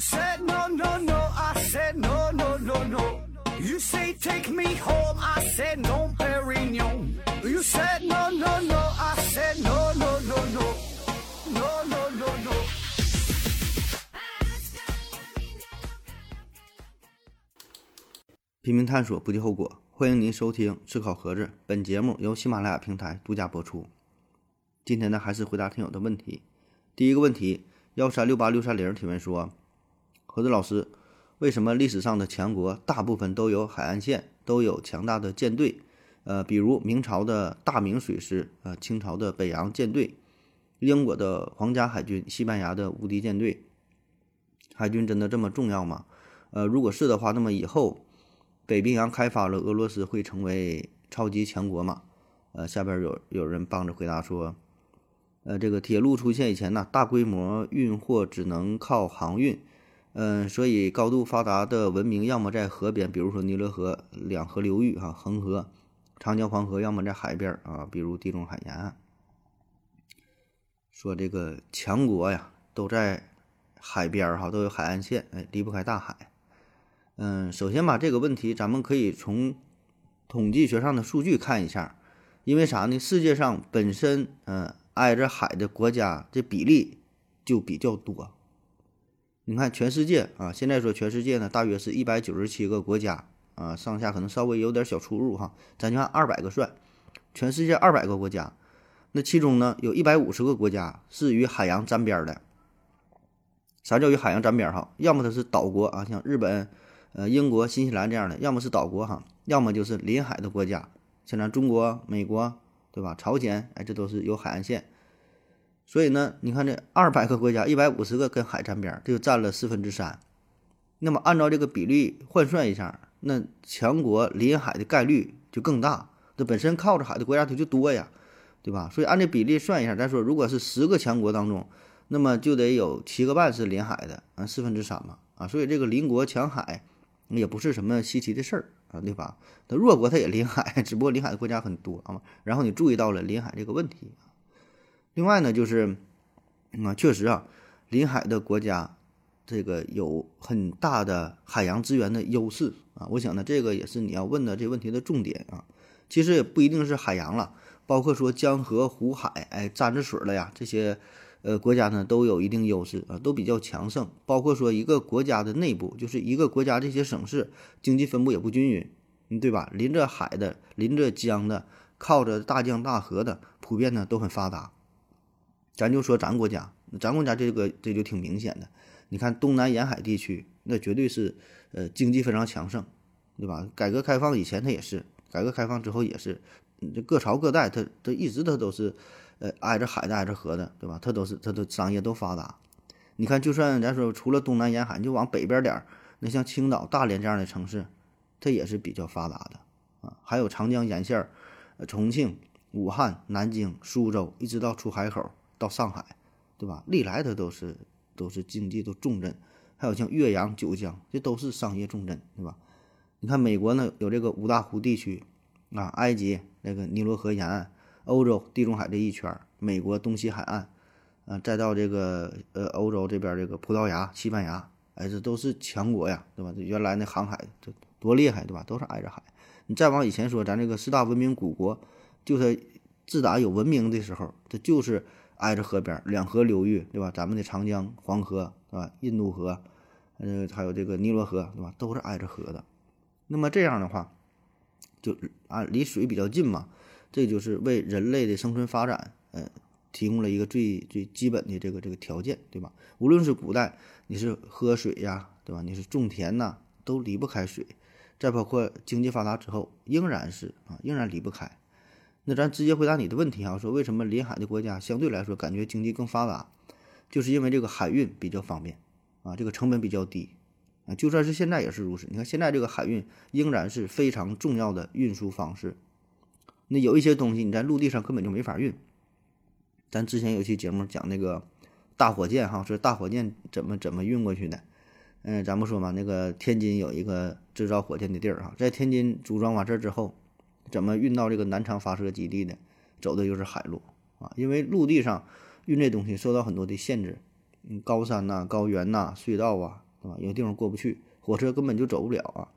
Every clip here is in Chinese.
said no no no, I said no no no no. You say take me home, I said no, Perignon. You said no no no, I said no no no no, no no no no. no. 拼命探索，不计后果。欢迎您收听《吃烤盒子》，本节目由喜马拉雅平台独家播出。今天呢，还是回答听友的问题。第一个问题，幺三六八六三零提问说：盒子老师，为什么历史上的强国大部分都有海岸线，都有强大的舰队？呃，比如明朝的大明水师，呃，清朝的北洋舰队，英国的皇家海军，西班牙的无敌舰队。海军真的这么重要吗？呃，如果是的话，那么以后北冰洋开发了，俄罗斯会成为超级强国吗？呃，下边有有人帮着回答说，呃，这个铁路出现以前呢，大规模运货只能靠航运，嗯、所以高度发达的文明要么在河边，比如说尼罗河两河流域哈、恒河、长江、黄河，要么在海边啊，比如地中海沿岸。说这个强国呀，都在海边儿哈，都有海岸线，哎，离不开大海。嗯，首先吧，这个问题咱们可以从统计学上的数据看一下，因为啥呢？世界上本身嗯、挨着海的国家这比例就比较多。你看全世界啊，现在说全世界呢，大约是一百九十七个国家啊，上下可能稍微有点小出入哈，咱就按二百个算，全世界二百个国家，那其中呢，有一百五十个国家是与海洋沾边的。啥叫与海洋沾边哈？要么它是岛国啊，像日本、呃英国、新西兰这样的；要么是岛国哈，要么就是临海的国家，像咱中国、美国，对吧？朝鲜，哎，这都是有海岸线。所以呢，你看这二百个国家，一百五十个跟海沾边，这就占了四分之三。那么按照这个比例换算一下，那强国临海的概率就更大。这本身靠着海的国家它就多呀，对吧？所以按这比例算一下，咱说如果是十个强国当中，那么就得有七个半是临海的，啊，四分之三嘛，啊，所以这个邻国抢海也不是什么稀奇的事儿啊，对吧？那弱国它也临海，只不过临海的国家很多啊。然后你注意到了临海这个问题。另外呢，就是嗯啊，确实啊，临海的国家这个有很大的海洋资源的优势啊。我想呢，这个也是你要问的这问题的重点啊。其实也不一定是海洋了，包括说江河湖海，哎，沾着水了呀，这些呃国家呢都有一定优势啊，都比较强盛。包括说一个国家的内部，就是一个国家这些省市经济分布也不均匀，对吧？临着海的、临着江的、靠着大江大河的，普遍呢都很发达。咱就说咱国家，咱国家这个这就挺明显的。你看东南沿海地区，那绝对是呃经济非常强盛，对吧？改革开放以前它也是，改革开放之后也是，这各朝各代它它一直它都是呃挨着海的挨着河的，对吧？它都是它的商业都发达。你看，就算咱说除了东南沿海，你就往北边点儿，那像青岛、大连这样的城市，它也是比较发达的啊。还有长江沿线儿，呃重庆、武汉、南京、苏州，一直到出海口到上海，对吧？历来它都是都是经济的重镇，还有像岳阳、九江，这都是商业重镇，对吧？你看美国呢，有这个五大湖地区，啊，埃及那个尼罗河沿岸，欧洲地中海这一圈儿，美国东西海岸，啊，再到这个呃欧洲这边这个葡萄牙、西班牙，哎，这都是强国呀，对吧？这原来那航海这多厉害，对吧？都是挨着海。你再往以前说，咱这个四大文明古国，就是自打有文明的时候，这就是挨着河边，两河流域，对吧？咱们的长江、黄河，对吧？印度河，呃，还有这个尼罗河，对吧？都是挨着河的。那么这样的话，就啊离水比较近嘛，这就是为人类的生存发展，呃，提供了一个最最基本的这个这个条件，对吧？无论是古代你是喝水呀，对吧？你是种田呐，都离不开水。再包括经济发达之后，仍然是啊，仍然离不开。那咱直接回答你的问题啊，说为什么临海的国家相对来说感觉经济更发达，就是因为这个海运比较方便啊，这个成本比较低啊。就算是现在也是如此。你看现在这个海运仍然是非常重要的运输方式。那有一些东西你在陆地上根本就没法运。咱之前有期节目讲那个大火箭哈，说大火箭怎么怎么运过去的。嗯，咱不说嘛，那个天津有一个制造火箭的地儿哈，在天津组装完事儿之后，怎么运到这个南昌发射基地的？走的就是海路啊，因为陆地上运这东西受到很多的限制，嗯，高山呐、高原呐、隧道啊，对吧？有地方过不去，火车根本就走不了啊。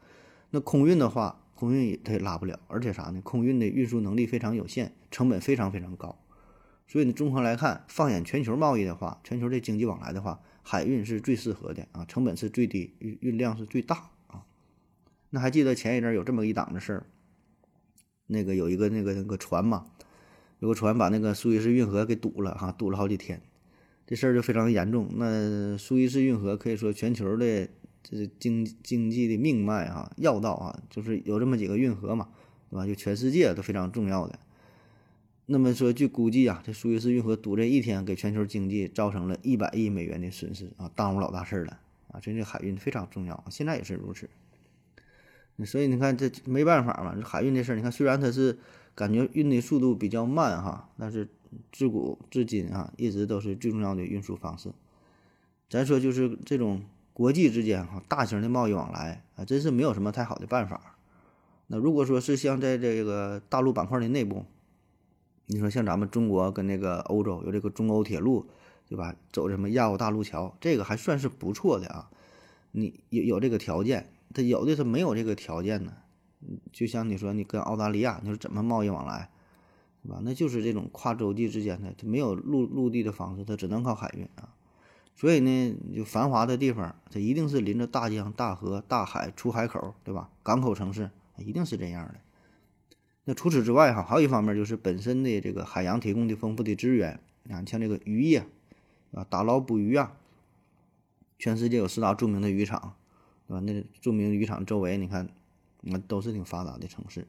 那空运的话，空运它也拉不了，而且啥呢？空运的运输能力非常有限，成本非常非常高。所以呢，综合来看，放眼全球贸易的话，全球这经济往来的话，海运是最适合的啊，成本是最低，运运量是最大啊。那还记得前一阵有这么一档子事儿，那个有一个那个那个船嘛，有个船把那个苏伊士运河给堵了哈，堵了好几天，这事儿就非常严重。那苏伊士运河可以说全球的这经经济的命脉啊，要道啊，就是有这么几个运河嘛，对吧？就全世界都非常重要的。那么说，据估计啊，这苏伊士运河堵这一天，给全球经济造成了一百亿美元的损失啊，耽误老大事儿了啊！真这海运非常重要，现在也是如此。所以你看，这没办法嘛，这海运这事儿，你看虽然它是感觉运的速度比较慢哈，但是自古至今啊，一直都是最重要的运输方式。咱说就是这种国际之间哈，大型的贸易往来啊，真是没有什么太好的办法。那如果说是像在这个大陆板块的内部，你说像咱们中国跟那个欧洲有这个中欧铁路，对吧？走什么亚欧大陆桥，这个还算是不错的啊。你有有这个条件，他有的他没有这个条件呢。就像你说你跟澳大利亚，你说怎么贸易往来，对吧？那就是这种跨洲际之间的，它没有陆陆地的方式，它只能靠海运啊。所以呢，就繁华的地方，它一定是临着大江大河、大海出海口，对吧？港口城市一定是这样的。那除此之外哈，还有一方面就是本身的这个海洋提供的丰富的资源啊，像这个渔业啊，打捞捕鱼啊，全世界有四大著名的渔场，对吧？那著名渔场周围你看，那都是挺发达的城市。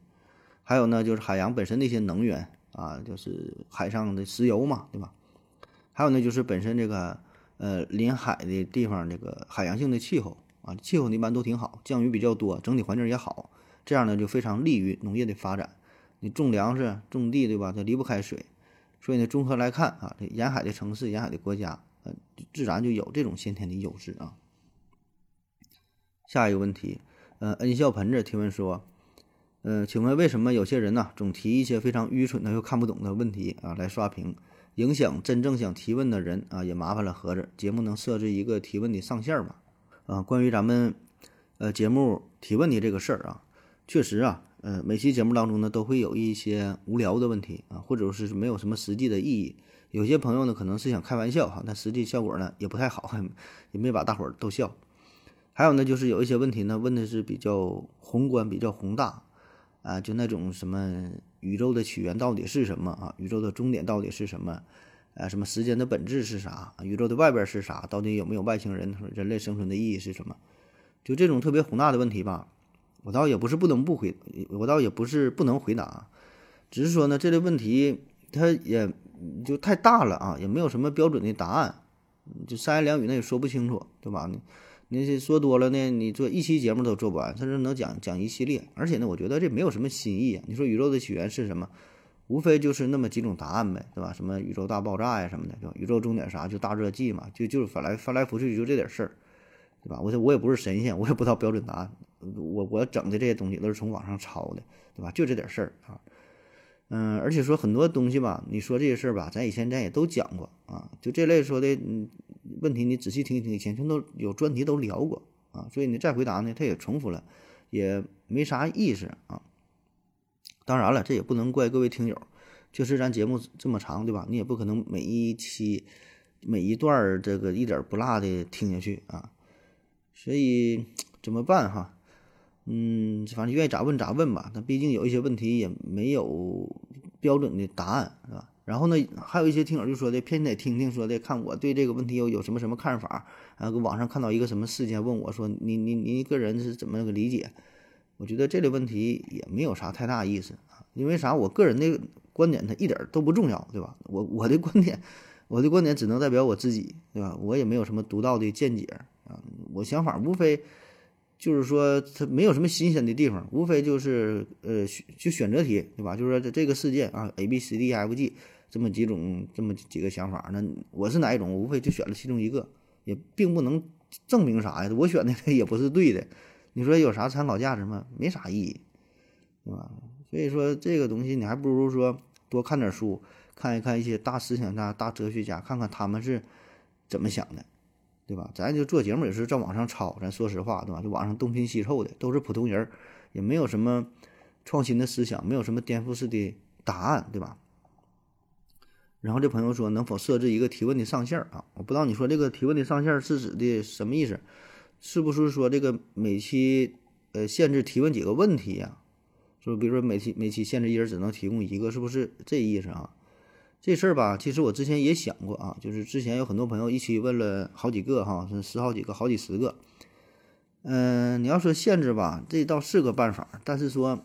还有呢，就是海洋本身的一些能源啊，就是海上的石油嘛，对吧？还有呢，就是本身这个呃临海的地方，这个海洋性的气候啊，气候一般都挺好，降雨比较多，整体环境也好，这样呢就非常利于农业的发展。你种粮食、种地，对吧？它离不开水，所以呢，综合来看啊，这沿海的城市、沿海的国家，呃，自然就有这种先天的优势啊。下一个问题，呃，恩笑盆子提问说，呃，请问为什么有些人呢，总提一些非常愚蠢的又看不懂的问题啊来刷屏，影响真正想提问的人啊？也麻烦了盒子，节目能设置一个提问的上限吗？啊，关于咱们呃节目提问的这个事儿啊，确实啊。呃，每期节目当中呢，都会有一些无聊的问题啊，或者是没有什么实际的意义。有些朋友呢，可能是想开玩笑哈，但实际效果呢也不太好，也没把大伙儿逗笑。还有呢，就是有一些问题呢，问的是比较宏观、比较宏大啊，就那种什么宇宙的起源到底是什么啊？宇宙的终点到底是什么？啊，什么时间的本质是啥？宇宙的外边是啥？到底有没有外星人？人类生存的意义是什么？就这种特别宏大的问题吧。我倒也不是不能不回，我倒也不是不能回答，只是说呢，这类问题它也就太大了啊，也没有什么标准的答案，就三言两语那也说不清楚，对吧？你你说多了呢，你做一期节目都做不完，甚至能讲讲一系列。而且呢，我觉得这没有什么新意啊。你说宇宙的起源是什么？无非就是那么几种答案呗，对吧？什么宇宙大爆炸呀什么的，对吧？宇宙终点啥？就大热季嘛，就就是翻来翻来覆去就这点事儿，对吧？我我也不是神仙，我也不知道标准答案。我我整的这些东西都是从网上抄的，对吧？就这点事儿啊，嗯，而且说很多东西吧，你说这些事儿吧，咱以前咱也都讲过啊，就这类说的嗯问题，你仔细听一听，以前全都有专题都聊过啊，所以你再回答呢，他也重复了，也没啥意思啊。当然了，这也不能怪各位听友，确实咱节目这么长，对吧？你也不可能每一期每一段儿这个一点不落的听下去啊，所以怎么办哈？嗯，反正愿意咋问咋问吧。那毕竟有一些问题也没有标准的答案，是吧？然后呢，还有一些听友就说的偏得听听说的，看我对这个问题有有什么什么看法。啊，网上看到一个什么事件，问我说你你你个人是怎么个理解？我觉得这类问题也没有啥太大意思啊。因为啥？我个人的观点它一点都不重要，对吧？我我的观点，我的观点只能代表我自己，对吧？我也没有什么独到的见解啊。我想法无非。就是说，它没有什么新鲜的地方，无非就是呃选，就选择题，对吧？就是说这这个事件啊，A B C D E F G 这么几种，这么几个想法，那我是哪一种？无非就选了其中一个，也并不能证明啥呀。我选的也不是对的，你说有啥参考价值吗？没啥意义，对吧？所以说这个东西，你还不如说多看点书，看一看一些大思想家、大哲学家，看看他们是怎么想的。对吧？咱就做节目也是在网上抄，咱说实话，对吧？就网上东拼西凑的，都是普通人，也没有什么创新的思想，没有什么颠覆式的答案，对吧？然后这朋友说，能否设置一个提问的上限啊？我不知道你说这个提问的上限是指的什么意思？是不是说这个每期呃限制提问几个问题呀？就比如说每期每期限制一人只能提供一个，是不是这意思啊？这事儿吧，其实我之前也想过啊，就是之前有很多朋友一起问了好几个哈，是十好几个、好几十个。嗯，你要说限制吧，这倒是个办法，但是说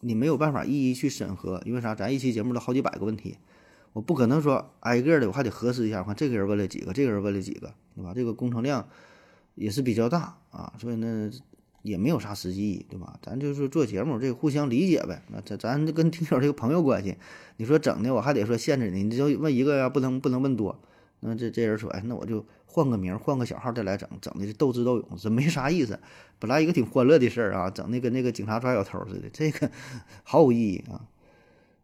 你没有办法一一去审核，因为啥？咱一期节目都好几百个问题。我不可能说挨个的，我还得核实一下，我看这个人问了几个，这个人问了几个，对吧？这个工程量也是比较大啊，所以呢也没有啥实际意义，对吧？咱就是做节目，这个互相理解呗。那咱咱跟听友这个朋友关系，你说整的我还得说限制你，你就问一个呀，不能不能问多。那这这人说，哎，那我就换个名，换个小号再来整，整的是斗智斗勇，这没啥意思。本来一个挺欢乐的事儿啊，整的跟那个警察抓小偷似的，这个 毫无意义啊。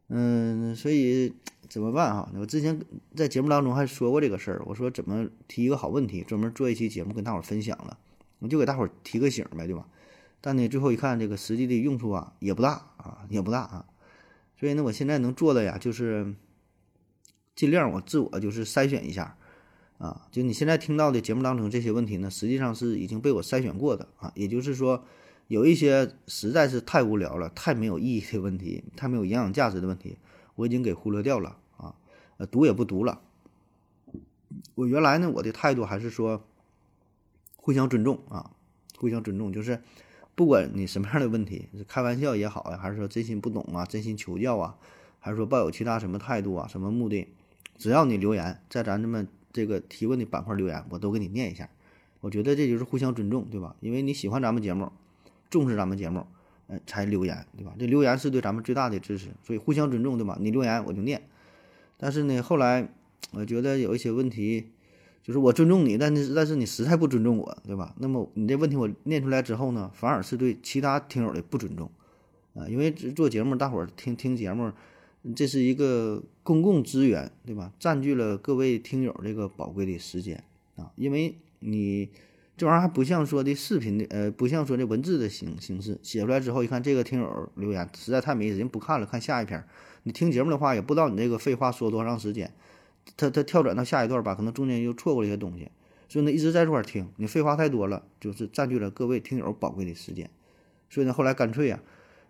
嗯，所以。怎么办哈？我之前在节目当中还说过这个事儿，我说怎么提一个好问题，专门做一期节目跟大伙分享了，我就给大伙儿提个醒呗，对吧？但呢，最后一看，这个实际的用处啊也不大啊，也不大啊。所以呢，我现在能做的呀，就是尽量我自我就是筛选一下啊。就你现在听到的节目当中这些问题呢，实际上是已经被我筛选过的啊。也就是说，有一些实在是太无聊了、太没有意义的问题、太没有营养价值的问题。我已经给忽略掉了啊，呃，读也不读了。我原来呢，我的态度还是说互相尊重啊，互相尊重，就是不管你什么样的问题，是开玩笑也好呀，还是说真心不懂啊，真心求教啊，还是说抱有其他什么态度啊，什么目的，只要你留言在咱这么这个提问的板块留言，我都给你念一下。我觉得这就是互相尊重，对吧？因为你喜欢咱们节目，重视咱们节目。呃，才留言，对吧？这留言是对咱们最大的支持，所以互相尊重，对吧？你留言我就念。但是呢，后来我觉得有一些问题，就是我尊重你，但是但是你实在不尊重我，对吧？那么你这问题我念出来之后呢，反而是对其他听友的不尊重啊！因为做节目，大伙儿听听节目，这是一个公共资源，对吧？占据了各位听友这个宝贵的时间啊！因为你。这玩意儿还不像说的视频的，呃，不像说的文字的形形式，写出来之后一看，这个听友留言实在太没意思，人不看了，看下一篇。你听节目的话，也不知道你这个废话说多长时间，他他跳转到下一段吧，可能中间又错过了一些东西，所以呢一直在这块听，你废话太多了，就是占据了各位听友宝贵的时间。所以呢后来干脆啊，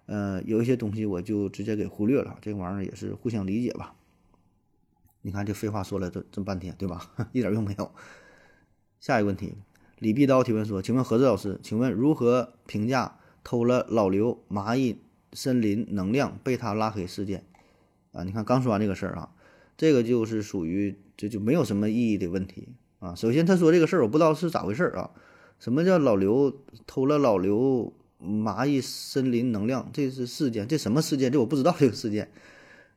呃，有一些东西我就直接给忽略了，这个玩意儿也是互相理解吧。你看这废话说了这这么半天，对吧？一点用没有。下一个问题。李碧刀提问说：“请问何志老师，请问如何评价偷了老刘蚂蚁森林能量被他拉黑事件？啊，你看刚说完这个事儿啊，这个就是属于这就没有什么意义的问题啊。首先他说这个事儿，我不知道是咋回事儿啊。什么叫老刘偷了老刘蚂蚁森林能量？这是事件，这什么事件？这我不知道这个事件。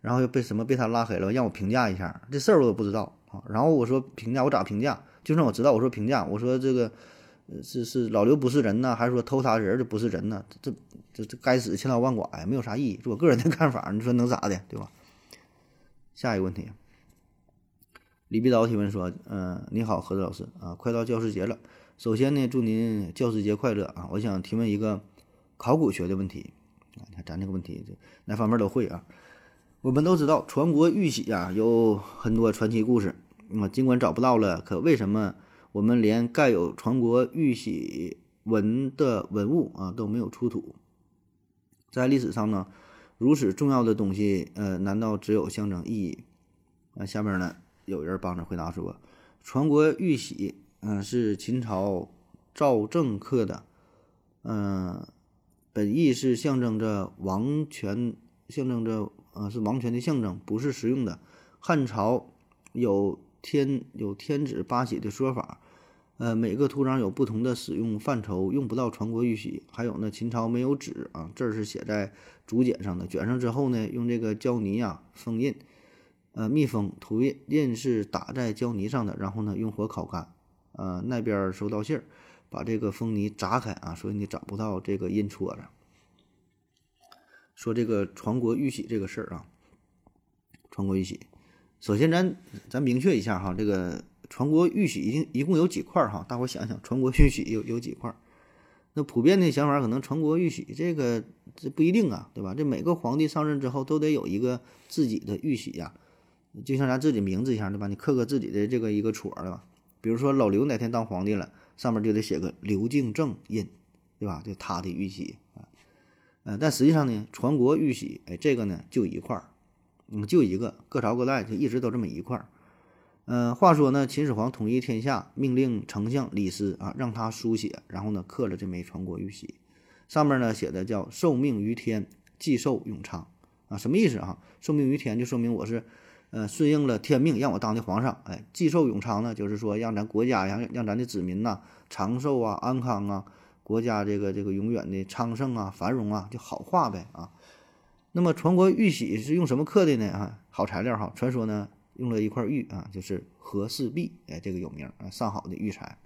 然后又被什么被他拉黑了？让我评价一下这事儿，我都不知道啊。然后我说评价，我咋评价？”就算我知道，我说评价，我说这个，是是老刘不是人呢，还是说偷他人就不是人呢？这这这该死，千刀万剐呀，没有啥意义，是我个人的看法，你说能咋的，对吧？下一个问题，李必刀提问说，嗯，你好，何子老师啊，快到教师节了，首先呢，祝您教师节快乐啊！我想提问一个考古学的问题啊，你看咱这个问题，这哪方面都会啊。我们都知道传国玉玺呀，有很多传奇故事。啊，尽管找不到了，可为什么我们连盖有传国玉玺文的文物啊都没有出土？在历史上呢，如此重要的东西，呃，难道只有象征意义？啊，下面呢有人帮着回答说，传国玉玺，嗯，是秦朝赵正刻的，嗯，本意是象征着王权，象征着呃是王权的象征，不是实用的。汉朝有。天有天子八玺的说法，呃，每个图章有不同的使用范畴，用不到传国玉玺。还有呢，秦朝没有纸啊，字是写在竹简上的，卷上之后呢，用这个胶泥啊封印，呃，密封涂印，印是打在胶泥上的，然后呢用火烤干，呃，那边收到信儿，把这个封泥砸开啊，所以你找不到这个印戳了。说这个传国玉玺这个事儿啊，传国玉玺。首先咱咱明确一下哈，这个传国玉玺一定一共有几块哈？大伙想想，传国玉玺有有几块？那普遍的想法可能传国玉玺这个这不一定啊，对吧？这每个皇帝上任之后都得有一个自己的玉玺呀，就像咱自己名字一样，对吧？你刻个自己的这个一个戳儿，对吧？比如说老刘哪天当皇帝了，上面就得写个刘敬正印，对吧？就他的玉玺啊，呃，但实际上呢，传国玉玺，哎，这个呢就一块儿，嗯，就一个，各朝各代就一直都这么一块儿。嗯，话说呢，秦始皇统一天下，命令丞相李斯啊，让他书写，然后呢，刻了这枚传国玉玺，上面呢写的叫“受命于天，既寿永昌”啊，什么意思啊？受命于天就说明我是，呃，顺应了天命，让我当的皇上。哎，既寿永昌呢，就是说让咱国家呀，让咱的子民呐长寿啊、安康啊，国家这个这个永远的昌盛啊、繁荣啊，就好话呗啊。那么传国玉玺是用什么刻的呢？啊，好材料哈，传说呢。用了一块玉啊，就是和氏璧，哎，这个有名啊，上好的玉材。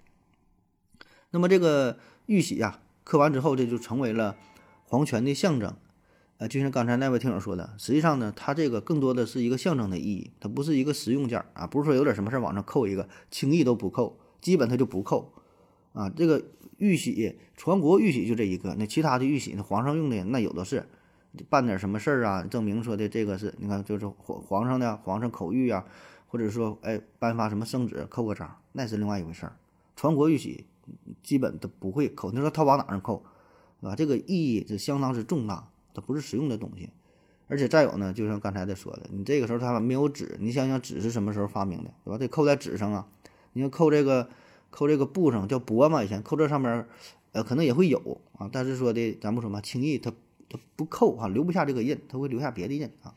那么这个玉玺呀，刻完之后，这就成为了皇权的象征。呃，就像刚才那位听友说的，实际上呢，它这个更多的是一个象征的意义，它不是一个实用件啊，不是说有点什么事儿往上扣一个，轻易都不扣，基本它就不扣啊。这个玉玺，传国玉玺就这一个，那其他的玉玺呢，皇上用的那有的是。办点什么事儿啊？证明说的这个是你看，就是皇皇上的皇上口谕啊，或者说哎颁发什么圣旨扣个章，那是另外一回事儿。传国玉玺基本都不会扣，你说他往哪上扣，对吧？这个意义是相当之重大，它不是实用的东西。而且再有呢，就像刚才的说的，你这个时候他没有纸，你想想纸是什么时候发明的，对吧？得扣在纸上啊。你要扣这个扣这个布上叫帛嘛，以前扣这上面，呃，可能也会有啊。但是说的咱不说嘛，轻易他。不扣哈，留不下这个印，他会留下别的印啊。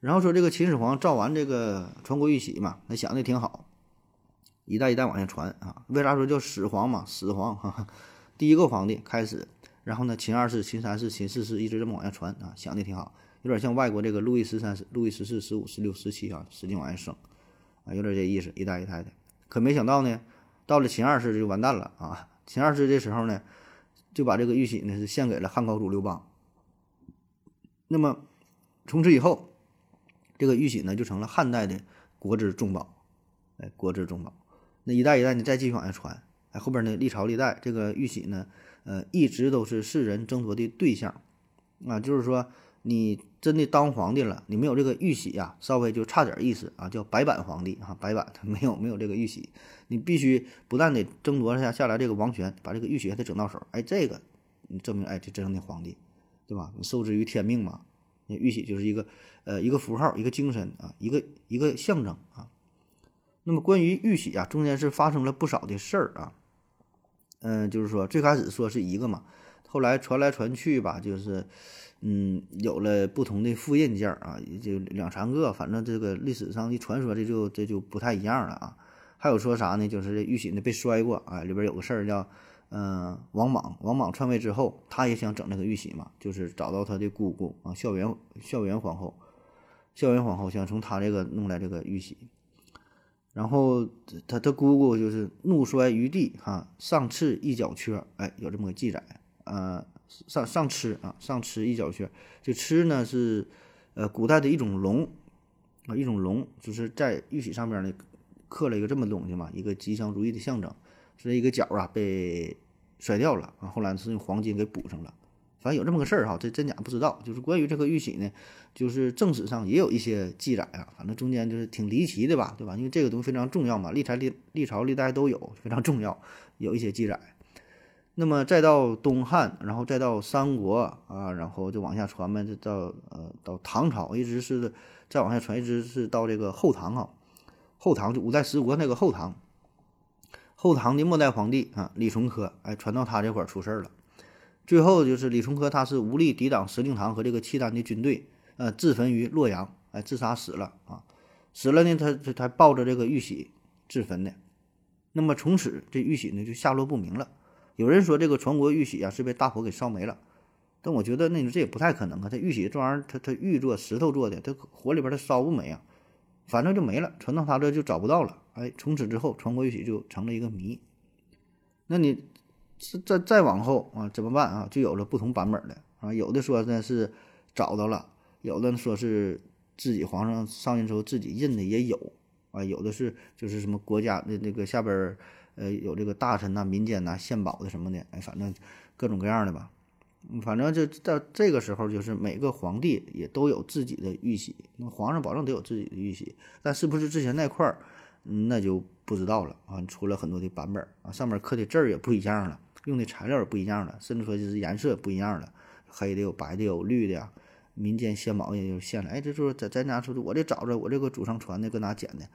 然后说这个秦始皇造完这个传国玉玺嘛，他想的挺好，一代一代往下传啊。为啥说叫始皇嘛？始皇哈，第一个皇帝开始，然后呢，秦二世、秦三世、秦四世一直这么往下传啊，想的挺好，有点像外国这个路易十三、路易十四、十五、十六、十七啊，使劲往下升啊，有点这意思，一代一代的。可没想到呢，到了秦二世就完蛋了啊！秦二世这时候呢。就把这个玉玺呢是献给了汉高祖刘邦。那么从此以后，这个玉玺呢就成了汉代的国之重宝，哎，国之重宝。那一代一代呢再继续往下传，哎，后边呢历朝历代这个玉玺呢，呃，一直都是世人争夺的对象啊，就是说。你真的当皇帝了，你没有这个玉玺呀，稍微就差点意思啊，叫白板皇帝啊，白板他 没有没有这个玉玺，你必须不但得争夺下下来这个王权，把这个玉玺还得整到手，哎，这个你证明哎这真正的皇帝，对吧？你受制于天命嘛，那玉玺就是一个呃一个符号，一个精神啊，一个一个象征啊。那么关于玉玺啊，中间是发生了不少的事儿啊，嗯，就是说最开始说是一个嘛，后来传来传去吧，就是。嗯，有了不同的复印件啊，也就两三个，反正这个历史上的传说这就这就不太一样了啊。还有说啥呢？就是这玉玺呢被摔过啊，里边有个事儿叫，嗯，王莽，王莽篡位之后，他也想整这个玉玺嘛，就是找到他的姑姑啊，孝元孝元皇后，孝元皇后想从他这个弄来这个玉玺，然后他他姑姑就是怒摔于地哈，上刺一脚缺，哎，有这么个记载，呃。上上螭啊，上螭一角缺。这螭呢是，呃，古代的一种龙啊，一种龙，就是在玉玺上面呢刻了一个这么东西嘛，一个吉祥如意的象征。是一个角啊被摔掉了啊，后来是用黄金给补上了。反正有这么个事儿哈，这真假不知道。就是关于这个玉玺呢，就是正史上也有一些记载啊，反正中间就是挺离奇的吧，对吧？因为这个东西非常重要嘛，历朝历历朝历代都有，非常重要，有一些记载。那么再到东汉，然后再到三国啊，然后就往下传呗，就到呃到唐朝，一直是再往下传，一直是到这个后唐啊。后唐就五代十国那个后唐，后唐的末代皇帝啊李崇珂，哎，传到他这块出事儿了。最后就是李崇珂他是无力抵挡石令堂和这个契丹的军队，呃，自焚于洛阳，哎，自杀死了啊。死了呢，他他他抱着这个玉玺自焚的。那么从此这玉玺呢就下落不明了。有人说这个传国玉玺啊是被大火给烧没了，但我觉得那这也不太可能啊。它玉玺这玩意儿，它它玉做石头做的，它火里边它烧不没啊，反正就没了，传到他这就找不到了。哎，从此之后传国玉玺就成了一个谜。那你再再往后啊怎么办啊？就有了不同版本的啊，有的说呢是找到了，有的说是自己皇上上任之后自己印的也有啊，有的是就是什么国家的那个下边呃有这个大臣呐、民间呐献宝的什么的，哎，反正各种各样的吧。反正就到这个时候，就是每个皇帝也都有自己的玉玺，那皇上保证得有自己的玉玺，但是不是之前那块儿，那就不知道了啊。出了很多的版本啊，上面刻的字儿也不一样了，用的材料也不一样了，甚至说就是颜色也不一样了，黑的有白的有绿的呀。民间献宝也就献了，哎，这就是在咱家说的，我这找着我这个祖上传的，搁哪捡的？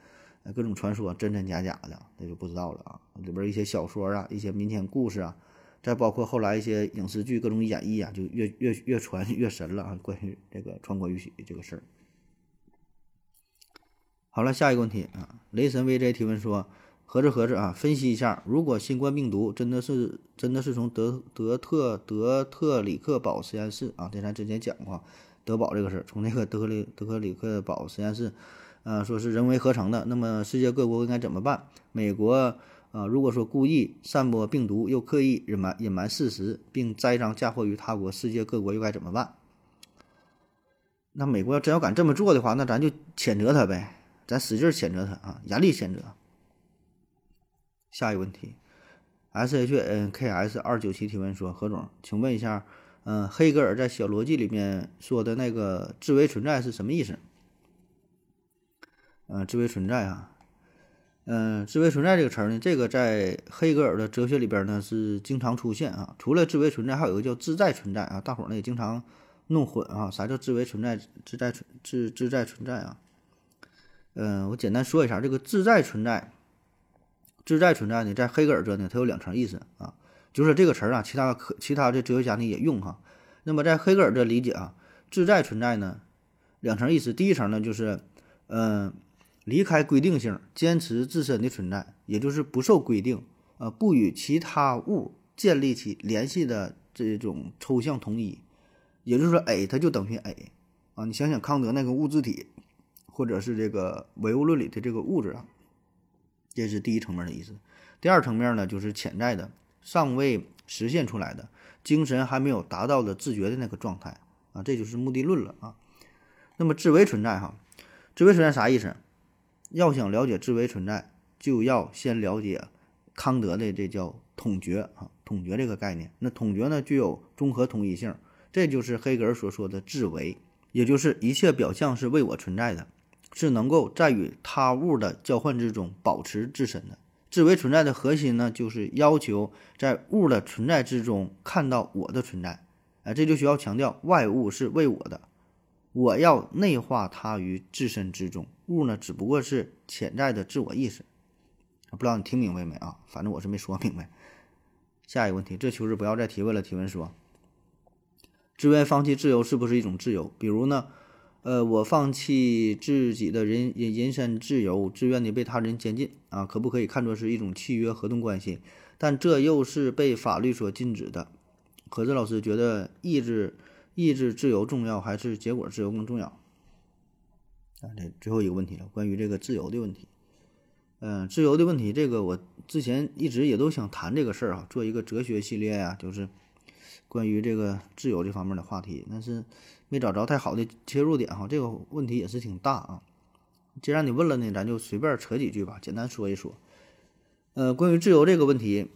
各种传说真真假假的，那就不知道了啊。里边一些小说啊，一些民间故事啊，再包括后来一些影视剧各种演绎啊，就越越越传越神了啊。关于这个传国玉玺这个事儿。好了，下一个问题啊，雷神 VJ 提问说，合着合着啊，分析一下，如果新冠病毒真的是真的是从德德特德特里克堡实验室啊，这咱之前讲过，德堡这个事儿，从那个德里德克里克堡实验室，呃，说是人为合成的，那么世界各国应该怎么办？美国啊，如果说故意散播病毒，又刻意隐瞒隐瞒事实，并栽赃嫁祸于他国，世界各国又该怎么办？那美国要真要敢这么做的话，那咱就谴责他呗，咱使劲谴责他啊，严厉谴责。下一个问题，S H N K S 二九七提问说：何总，请问一下，嗯、黑格尔在小逻辑里面说的那个自为存在是什么意思？嗯、自为存在啊，嗯、自为存在这个词儿呢，这个在黑格尔的哲学里边呢是经常出现啊。除了自为存在，还有一个叫自在存在啊，大伙儿呢也经常弄混啊。啥叫自为存在？自在存自自在存在啊？嗯、我简单说一下，这个自在存在。自在存在呢，在黑格尔这呢，它有两层意思啊，就是这个词儿啊，其他可其他的哲学家呢也用哈。那么在黑格尔这理解啊，自在存在呢，两层意思。第一层呢，就是嗯、离开规定性，坚持自身的存在，也就是不受规定，呃，不与其他物建立起联系的这种抽象统一。也就是说，A 它就等于 A 啊。你想想康德那个物质体，或者是这个唯物论里的这个物质啊。这是第一层面的意思。第二层面呢，就是潜在的、尚未实现出来的、精神还没有达到的自觉的那个状态啊，这就是目的论了啊。那么自为存在哈，自为存在啥意思？要想了解自为存在，就要先了解康德的这叫统觉啊，统觉这个概念。那统觉呢，具有综合统一性，这就是黑格尔所说的自为，也就是一切表象是为我存在的。是能够在与他物的交换之中保持自身的。自为存在的核心呢，就是要求在物的存在之中看到我的存在。哎，这就需要强调外物是为我的，我要内化它于自身之中。物呢，只不过是潜在的自我意识。不知道你听明白没啊？反正我是没说明白。下一个问题，这求是不要再提问了。提问说，自愿放弃自由是不是一种自由？比如呢？呃，我放弃自己的人人人身自由，自愿的被他人监禁啊，可不可以看作是一种契约合同关系？但这又是被法律所禁止的。可是老师觉得意志意志自由重要，还是结果自由更重要？啊，这最后一个问题了，关于这个自由的问题。嗯、自由的问题，这个我之前一直也都想谈这个事儿啊，做一个哲学系列呀、就是关于这个自由这方面的话题，但是。没找着太好的切入点哈，这个问题也是挺大啊。既然你问了呢，咱就随便扯几句吧，简单说一说。呃，关于自由这个问题，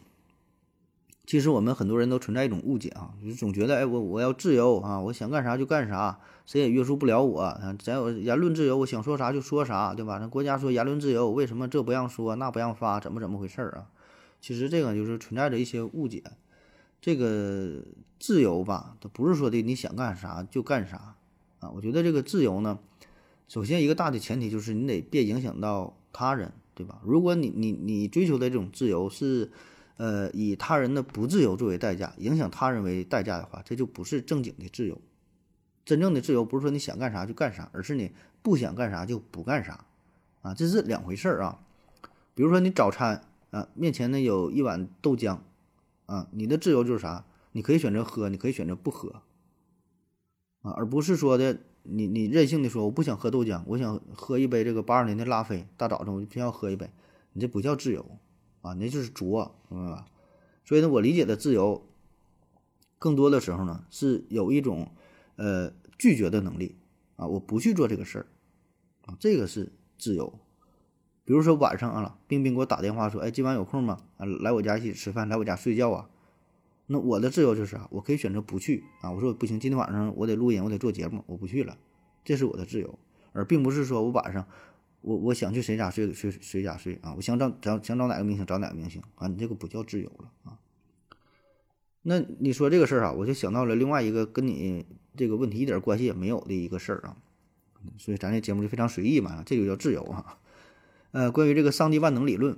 其实我们很多人都存在一种误解啊，就是总觉得哎，我我要自由啊，我想干啥就干啥，谁也约束不了我。咱有言论自由，我想说啥就说啥，对吧？那国家说言论自由，为什么这不让说，那不让发，怎么怎么回事儿啊？其实这个就是存在着一些误解。这个自由吧，它不是说的你想干啥就干啥啊。我觉得这个自由呢，首先一个大的前提就是你得别影响到他人，对吧？如果你你你追求的这种自由是，呃，以他人的不自由作为代价，影响他人为代价的话，这就不是正经的自由。真正的自由不是说你想干啥就干啥，而是你不想干啥就不干啥啊，这是两回事儿啊。比如说你早餐啊，面前呢有一碗豆浆。啊，你的自由就是啥？你可以选择喝，你可以选择不喝，啊，而不是说的你你任性的说我不想喝豆浆，我想喝一杯这个八二年的拉菲，大早上我就偏要喝一杯，你这不叫自由啊，那就是作，明白吧？所以呢，我理解的自由，更多的时候呢是有一种呃拒绝的能力啊，我不去做这个事儿啊，这个是自由。比如说晚上啊，冰冰给我打电话说，哎，今晚有空吗？啊，来我家一起吃饭，来我家睡觉啊。那我的自由就是啊，我可以选择不去啊。我说不行，今天晚上我得录音，我得做节目，我不去了，这是我的自由，而并不是说我晚上我我想去谁家睡睡谁家睡啊，我想找找想找哪个明星找哪个明星啊，你这个不叫自由了啊。那你说这个事儿啊，我就想到了另外一个跟你这个问题一点关系也没有的一个事儿啊，所以咱这节目就非常随意嘛，这就叫自由啊。呃，关于这个上帝万能理论，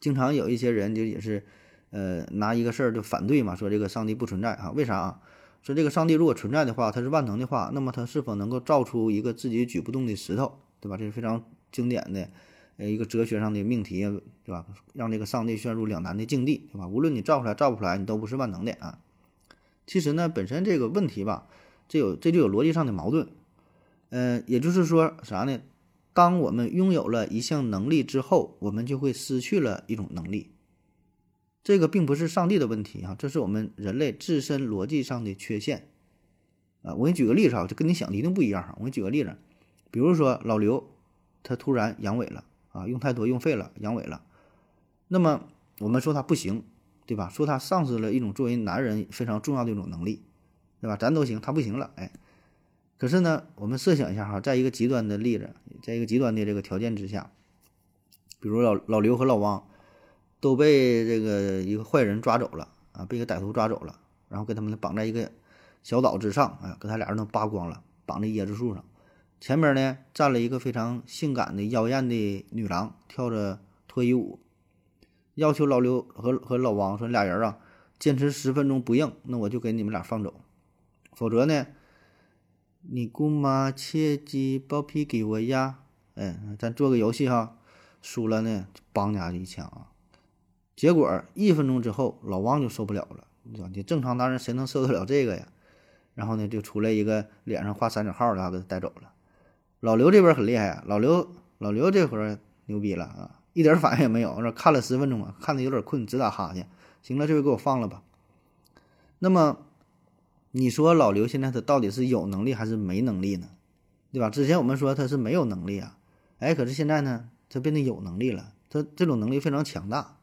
经常有一些人就也是，呃，拿一个事儿就反对嘛，说这个上帝不存在啊？为啥啊？说这个上帝如果存在的话，他是万能的话，那么他是否能够造出一个自己举不动的石头，对吧？这是非常经典的，呃，一个哲学上的命题，对吧？让这个上帝陷入两难的境地，对吧？无论你造出来造不出来，你都不是万能的啊。其实呢，本身这个问题吧，这有这就有逻辑上的矛盾，嗯，也就是说啥呢？当我们拥有了一项能力之后，我们就会失去了一种能力。这个并不是上帝的问题啊，这是我们人类自身逻辑上的缺陷啊。我给你举个例子啊，就跟你想的一定不一样哈。我给你举个例子，比如说老刘，他突然阳痿了啊，用太多用废了，阳痿了。那么我们说他不行，对吧？说他丧失了一种作为男人非常重要的一种能力，对吧？咱都行，他不行了，哎。可是呢，我们设想一下哈，在一个极端的例子，在一个极端的这个条件之下，比如老老刘和老汪都被这个一个坏人抓走了啊，被一个歹徒抓走了，然后给他们绑在一个小岛之上，哎，给他俩人都扒光了，绑在椰子树上，前面呢站了一个非常性感的妖艳的女郎，跳着脱衣舞，要求老刘和和老王说俩人啊，坚持十分钟不硬，那我就给你们俩放走，否则呢？你姑妈切记包皮给我压，哎，咱做个游戏哈，输了呢就帮家一枪啊。结果一分钟之后，老王就受不了了，你，你正常男人谁能受得了这个呀？然后呢，就出来一个脸上画三角号的，给他带走了。老刘这边很厉害啊，老刘老刘这会儿牛逼了啊，一点反应也没有，说看了十分钟啊，看的有点困，直打哈欠。行了，这回给我放了吧。那么。你说老刘现在他到底是有能力还是没能力呢？对吧？之前我们说他是没有能力啊，哎，可是现在呢，他变得有能力了，他这种能力非常强大，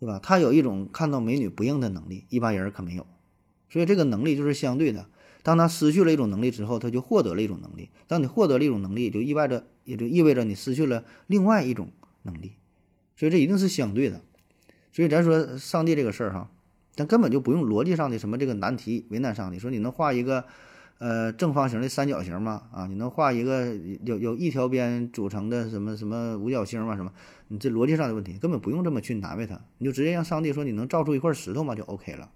对吧？他有一种看到美女不应的能力，一般人可没有，所以这个能力就是相对的。当他失去了一种能力之后，他就获得了一种能力。当你获得了一种能力，就意味着也就意味着你失去了另外一种能力，所以这一定是相对的。所以咱说上帝这个事儿哈。咱根本就不用逻辑上的什么这个难题为难上帝。说你能画一个，呃，正方形的三角形吗？啊，你能画一个有有一条边组成的什么什么五角星吗？什么？你这逻辑上的问题根本不用这么去难为他，你就直接让上帝说你能造出一块石头吗？就 OK 了。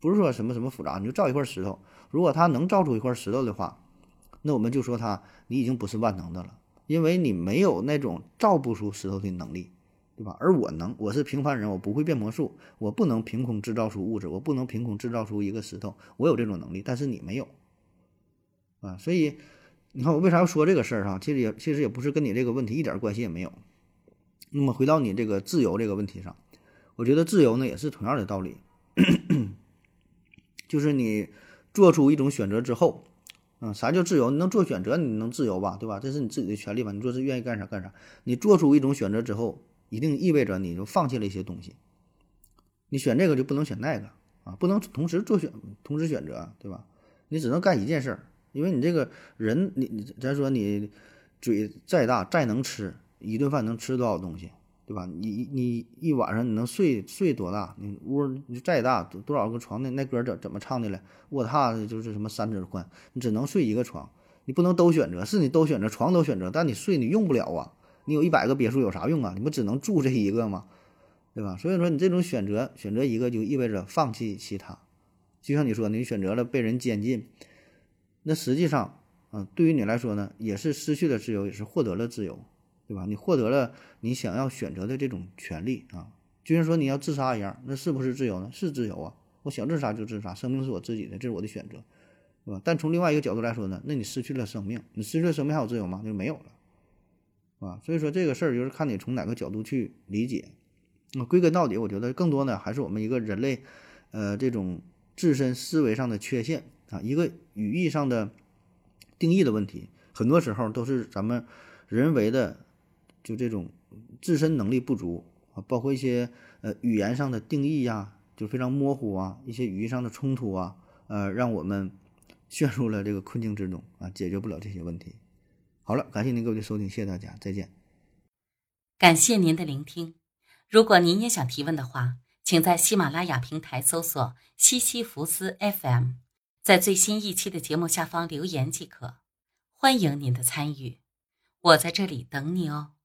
不是说什么什么复杂，你就造一块石头。如果他能造出一块石头的话，那我们就说他你已经不是万能的了，因为你没有那种造不出石头的能力。对吧？而我能，我是平凡人，我不会变魔术，我不能凭空制造出物质，我不能凭空制造出一个石头，我有这种能力，但是你没有，啊，所以你看我为啥要说这个事儿哈？其实也其实也不是跟你这个问题一点关系也没有。那么回到你这个自由这个问题上，我觉得自由呢也是同样的道理，就是你做出一种选择之后，嗯，啥叫自由？你能做选择，你能自由吧？对吧？这是你自己的权利吧？你做是愿意干啥干啥。你做出一种选择之后。一定意味着你就放弃了一些东西，你选这个就不能选那个啊，不能同时做选，同时选择，对吧？你只能干一件事儿，因为你这个人，你你咱说你嘴再大再能吃，一顿饭能吃多少东西，对吧？你你一晚上你能睡睡多大？你屋你再大多多少个床的那歌怎怎么唱的了？卧榻就是什么三指宽，你只能睡一个床，你不能都选择，是你都选择床都选择，但你睡你用不了啊。你有一百个别墅有啥用啊？你不只能住这一个吗？对吧？所以说你这种选择，选择一个就意味着放弃其他。就像你说，你选择了被人监禁，那实际上，嗯，对于你来说呢，也是失去了自由，也是获得了自由，对吧？你获得了你想要选择的这种权利啊。就像说你要自杀一样，那是不是自由呢？是自由啊！我想自杀就自杀，生命是我自己的，这是我的选择，对吧？但从另外一个角度来说呢，那你失去了生命，你失去了生命还有自由吗？就没有了。啊，所以说这个事儿就是看你从哪个角度去理解。那归根到底，我觉得更多呢还是我们一个人类，呃，这种自身思维上的缺陷啊，一个语义上的定义的问题，很多时候都是咱们人为的就这种自身能力不足啊，包括一些呃语言上的定义呀，就非常模糊啊，一些语义上的冲突啊，呃，让我们 陷入了这个困境之中啊，解决不了这些问题。好了，感谢您各位的收听，谢谢大家，再见。感谢您的聆听。如果您也想提问的话，请在喜马拉雅平台搜索“西西弗斯 FM”，在最新一期的节目下方留言即可。欢迎您的参与，我在这里等你哦。